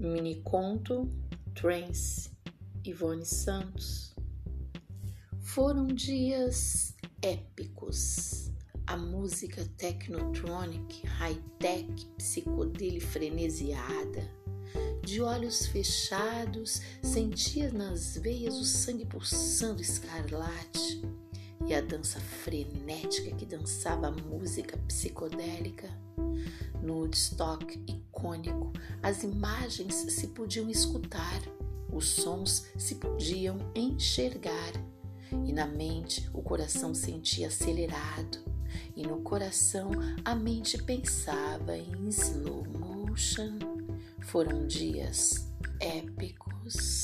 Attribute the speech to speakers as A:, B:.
A: Miniconto, Trance, Ivone Santos. Foram dias épicos. A música technotronic, high-tech, psicodélica frenesiada. De olhos fechados, sentia nas veias o sangue pulsando escarlate e a dança frenética que dançava a música psicodélica. No Woodstock icônico, as imagens se podiam escutar, os sons se podiam enxergar, e na mente o coração sentia acelerado, e no coração a mente pensava em slow motion. Foram dias épicos.